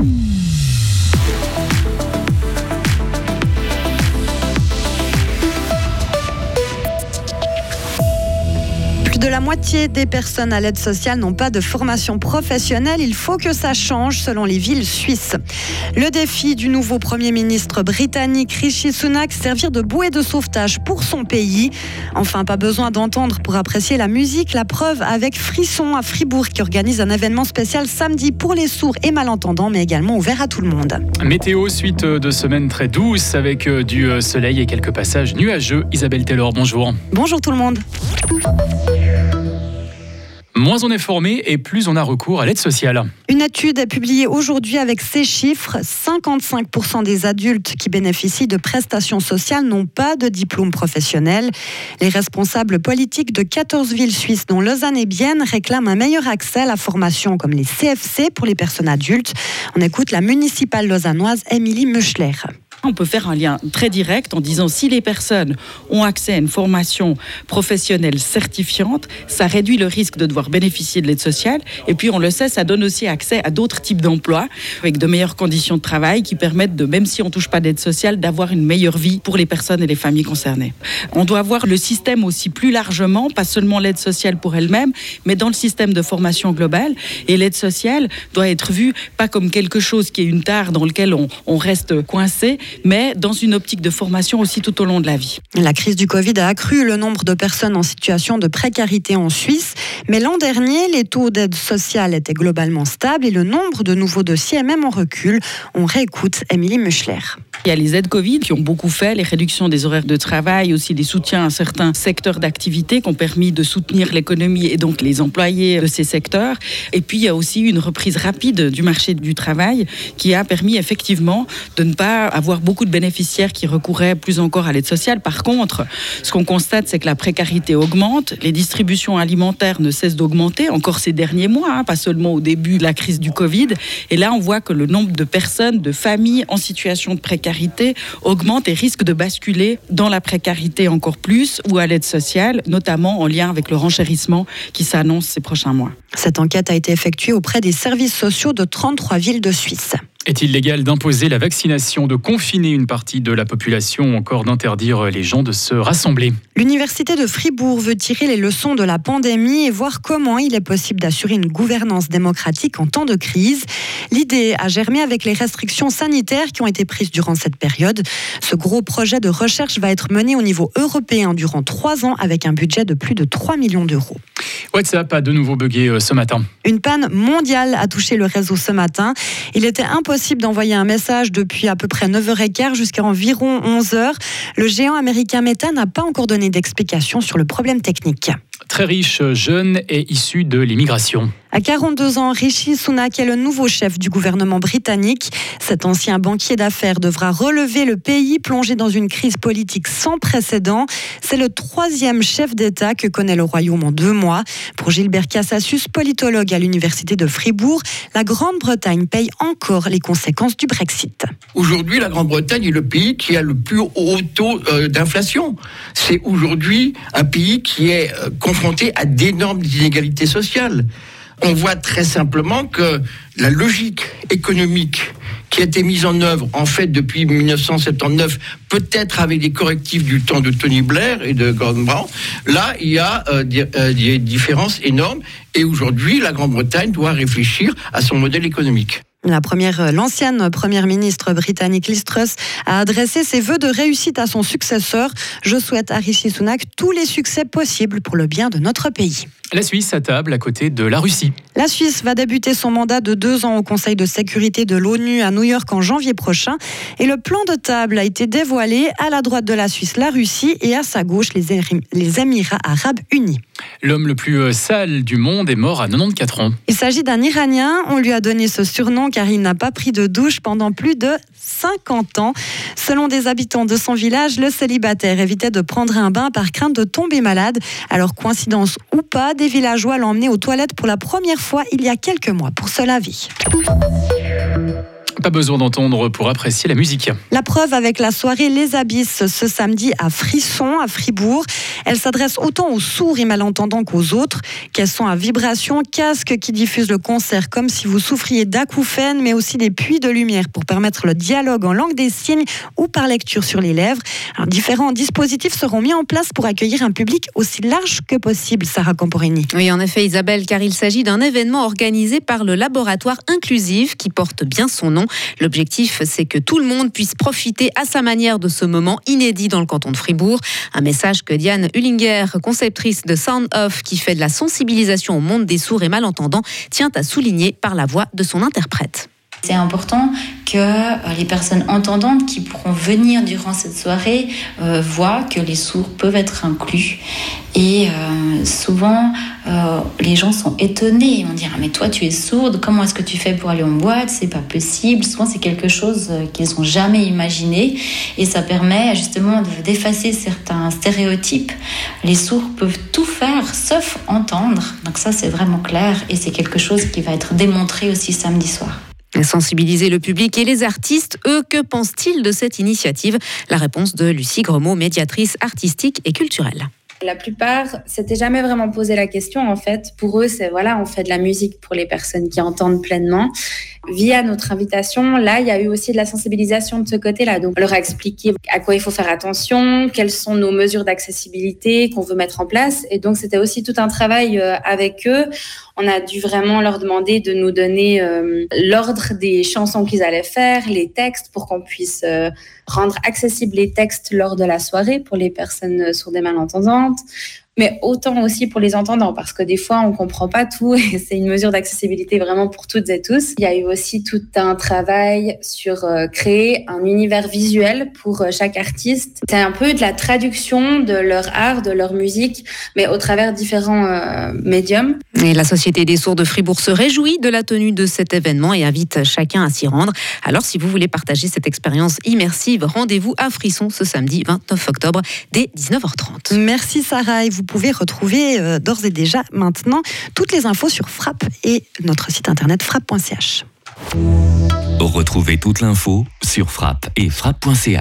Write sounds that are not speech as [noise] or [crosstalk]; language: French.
Mm-hmm. De la moitié des personnes à l'aide sociale n'ont pas de formation professionnelle. Il faut que ça change selon les villes suisses. Le défi du nouveau Premier ministre britannique Rishi Sunak, servir de bouée de sauvetage pour son pays. Enfin, pas besoin d'entendre pour apprécier la musique. La preuve avec Frisson à Fribourg qui organise un événement spécial samedi pour les sourds et malentendants, mais également ouvert à tout le monde. Météo, suite de semaines très douces avec euh, du euh, soleil et quelques passages nuageux. Isabelle Taylor, bonjour. Bonjour tout le monde. Moins on est formé et plus on a recours à l'aide sociale. Une étude publiée aujourd'hui avec ces chiffres. 55% des adultes qui bénéficient de prestations sociales n'ont pas de diplôme professionnel. Les responsables politiques de 14 villes suisses, dont Lausanne et Bienne, réclament un meilleur accès à la formation comme les CFC pour les personnes adultes. On écoute la municipale lausannoise Émilie Muschler. On peut faire un lien très direct en disant si les personnes ont accès à une formation professionnelle certifiante, ça réduit le risque de devoir bénéficier de l'aide sociale. Et puis, on le sait, ça donne aussi accès à d'autres types d'emplois avec de meilleures conditions de travail qui permettent de, même si on touche pas d'aide sociale, d'avoir une meilleure vie pour les personnes et les familles concernées. On doit voir le système aussi plus largement, pas seulement l'aide sociale pour elle-même, mais dans le système de formation globale. Et l'aide sociale doit être vue pas comme quelque chose qui est une tare dans lequel on reste coincé, mais dans une optique de formation aussi tout au long de la vie. La crise du Covid a accru le nombre de personnes en situation de précarité en Suisse, mais l'an dernier, les taux d'aide sociale étaient globalement stables et le nombre de nouveaux dossiers est même en recul. On réécoute Émilie Muschler. Il y a les aides Covid qui ont beaucoup fait, les réductions des horaires de travail, aussi des soutiens à certains secteurs d'activité qui ont permis de soutenir l'économie et donc les employés de ces secteurs. Et puis il y a aussi une reprise rapide du marché du travail qui a permis effectivement de ne pas avoir beaucoup de bénéficiaires qui recouraient plus encore à l'aide sociale. Par contre, ce qu'on constate, c'est que la précarité augmente, les distributions alimentaires ne cessent d'augmenter, encore ces derniers mois, hein, pas seulement au début de la crise du Covid. Et là, on voit que le nombre de personnes, de familles en situation de précarité augmente et risque de basculer dans la précarité encore plus ou à l'aide sociale, notamment en lien avec le renchérissement qui s'annonce ces prochains mois. Cette enquête a été effectuée auprès des services sociaux de 33 villes de Suisse. Est-il légal d'imposer la vaccination, de confiner une partie de la population ou encore d'interdire les gens de se rassembler? L'Université de Fribourg veut tirer les leçons de la pandémie et voir comment il est possible d'assurer une gouvernance démocratique en temps de crise. L'idée a germé avec les restrictions sanitaires qui ont été prises durant cette période. Ce gros projet de recherche va être mené au niveau européen durant trois ans avec un budget de plus de 3 millions d'euros. WhatsApp a de nouveau bugué euh, ce matin. Une panne mondiale a touché le réseau ce matin. Il était impossible d'envoyer un message depuis à peu près 9h15 jusqu'à environ 11h. Le géant américain Meta n'a pas encore donné d'explication sur le problème technique. Très riche, jeune et issu de l'immigration. À 42 ans, Rishi Sunak est le nouveau chef du gouvernement britannique. Cet ancien banquier d'affaires devra relever le pays plongé dans une crise politique sans précédent. C'est le troisième chef d'État que connaît le Royaume en deux mois. Pour Gilbert Cassassus, politologue à l'Université de Fribourg, la Grande-Bretagne paye encore les conséquences du Brexit. Aujourd'hui, la Grande-Bretagne est le pays qui a le plus haut taux euh, d'inflation. C'est aujourd'hui un pays qui est euh, confronté à d'énormes inégalités sociales on voit très simplement que la logique économique qui a été mise en œuvre en fait depuis 1979, peut-être avec des correctifs du temps de Tony Blair et de Gordon Brown, là il y a euh, euh, des différences énormes et aujourd'hui la Grande-Bretagne doit réfléchir à son modèle économique. La première, euh, l'ancienne première ministre britannique Liz Truss a adressé ses vœux de réussite à son successeur. Je souhaite à Rishi Sunak tous les succès possibles pour le bien de notre pays. La Suisse à table à côté de la Russie. La Suisse va débuter son mandat de deux ans au Conseil de sécurité de l'ONU à New York en janvier prochain. Et le plan de table a été dévoilé à la droite de la Suisse, la Russie, et à sa gauche, les, les Émirats arabes unis. L'homme le plus euh, sale du monde est mort à 94 ans. Il s'agit d'un Iranien. On lui a donné ce surnom car il n'a pas pris de douche pendant plus de 50 ans. Selon des habitants de son village, le célibataire évitait de prendre un bain par crainte de tomber malade. Alors, coïncidence ou pas, des villageois l'ont emmené aux toilettes pour la première fois il y a quelques mois pour se laver. Pas besoin d'entendre pour apprécier la musique. La preuve avec la soirée Les Abysses ce samedi à Frisson, à Fribourg. Elle s'adresse autant aux sourds et malentendants qu'aux autres. Quels sont à vibration, casque qui diffuse le concert comme si vous souffriez d'acouphènes, mais aussi des puits de lumière pour permettre le dialogue en langue des signes ou par lecture sur les lèvres. différents dispositifs seront mis en place pour accueillir un public aussi large que possible, Sarah Camporini. Oui, en effet, Isabelle, car il s'agit d'un événement organisé par le laboratoire inclusif qui porte bien son nom. L'objectif, c'est que tout le monde puisse profiter à sa manière de ce moment inédit dans le canton de Fribourg. Un message que Diane Hullinger, conceptrice de Sound Off, qui fait de la sensibilisation au monde des sourds et malentendants, tient à souligner par la voix de son interprète. C'est important que euh, les personnes entendantes qui pourront venir durant cette soirée euh, voient que les sourds peuvent être inclus. Et euh, souvent, les gens sont étonnés. Ils vont dire ah, Mais toi, tu es sourde, comment est-ce que tu fais pour aller en boîte? C'est pas possible. Souvent, c'est quelque chose qu'ils n'ont jamais imaginé. Et ça permet justement d'effacer certains stéréotypes. Les sourds peuvent tout faire sauf entendre. Donc, ça, c'est vraiment clair. Et c'est quelque chose qui va être démontré aussi samedi soir. Sensibiliser le public et les artistes, eux, que pensent-ils de cette initiative? La réponse de Lucie Gremaud, médiatrice artistique et culturelle. La plupart s'étaient jamais vraiment posé la question en fait. Pour eux, c'est voilà, on fait de la musique pour les personnes qui entendent pleinement. Via notre invitation, là, il y a eu aussi de la sensibilisation de ce côté-là. Donc, on leur a expliqué à quoi il faut faire attention, quelles sont nos mesures d'accessibilité qu'on veut mettre en place. Et donc, c'était aussi tout un travail euh, avec eux. On a dû vraiment leur demander de nous donner euh, l'ordre des chansons qu'ils allaient faire, les textes, pour qu'on puisse euh, rendre accessibles les textes lors de la soirée pour les personnes sourdes et malentendantes mais autant aussi pour les entendants, parce que des fois, on comprend pas tout [laughs] et c'est une mesure d'accessibilité vraiment pour toutes et tous. Il y a eu aussi tout un travail sur euh, créer un univers visuel pour euh, chaque artiste. C'est un peu de la traduction de leur art, de leur musique, mais au travers différents euh, médiums. Et la Société des sourds de Fribourg se réjouit de la tenue de cet événement et invite chacun à s'y rendre. Alors, si vous voulez partager cette expérience immersive, rendez-vous à Frisson ce samedi 29 octobre dès 19h30. Merci Sarah et vous pouvez retrouver euh, d'ores et déjà maintenant toutes les infos sur Frappe et notre site internet frappe.ch. Retrouvez toute l'info sur frappe et frappe.ch.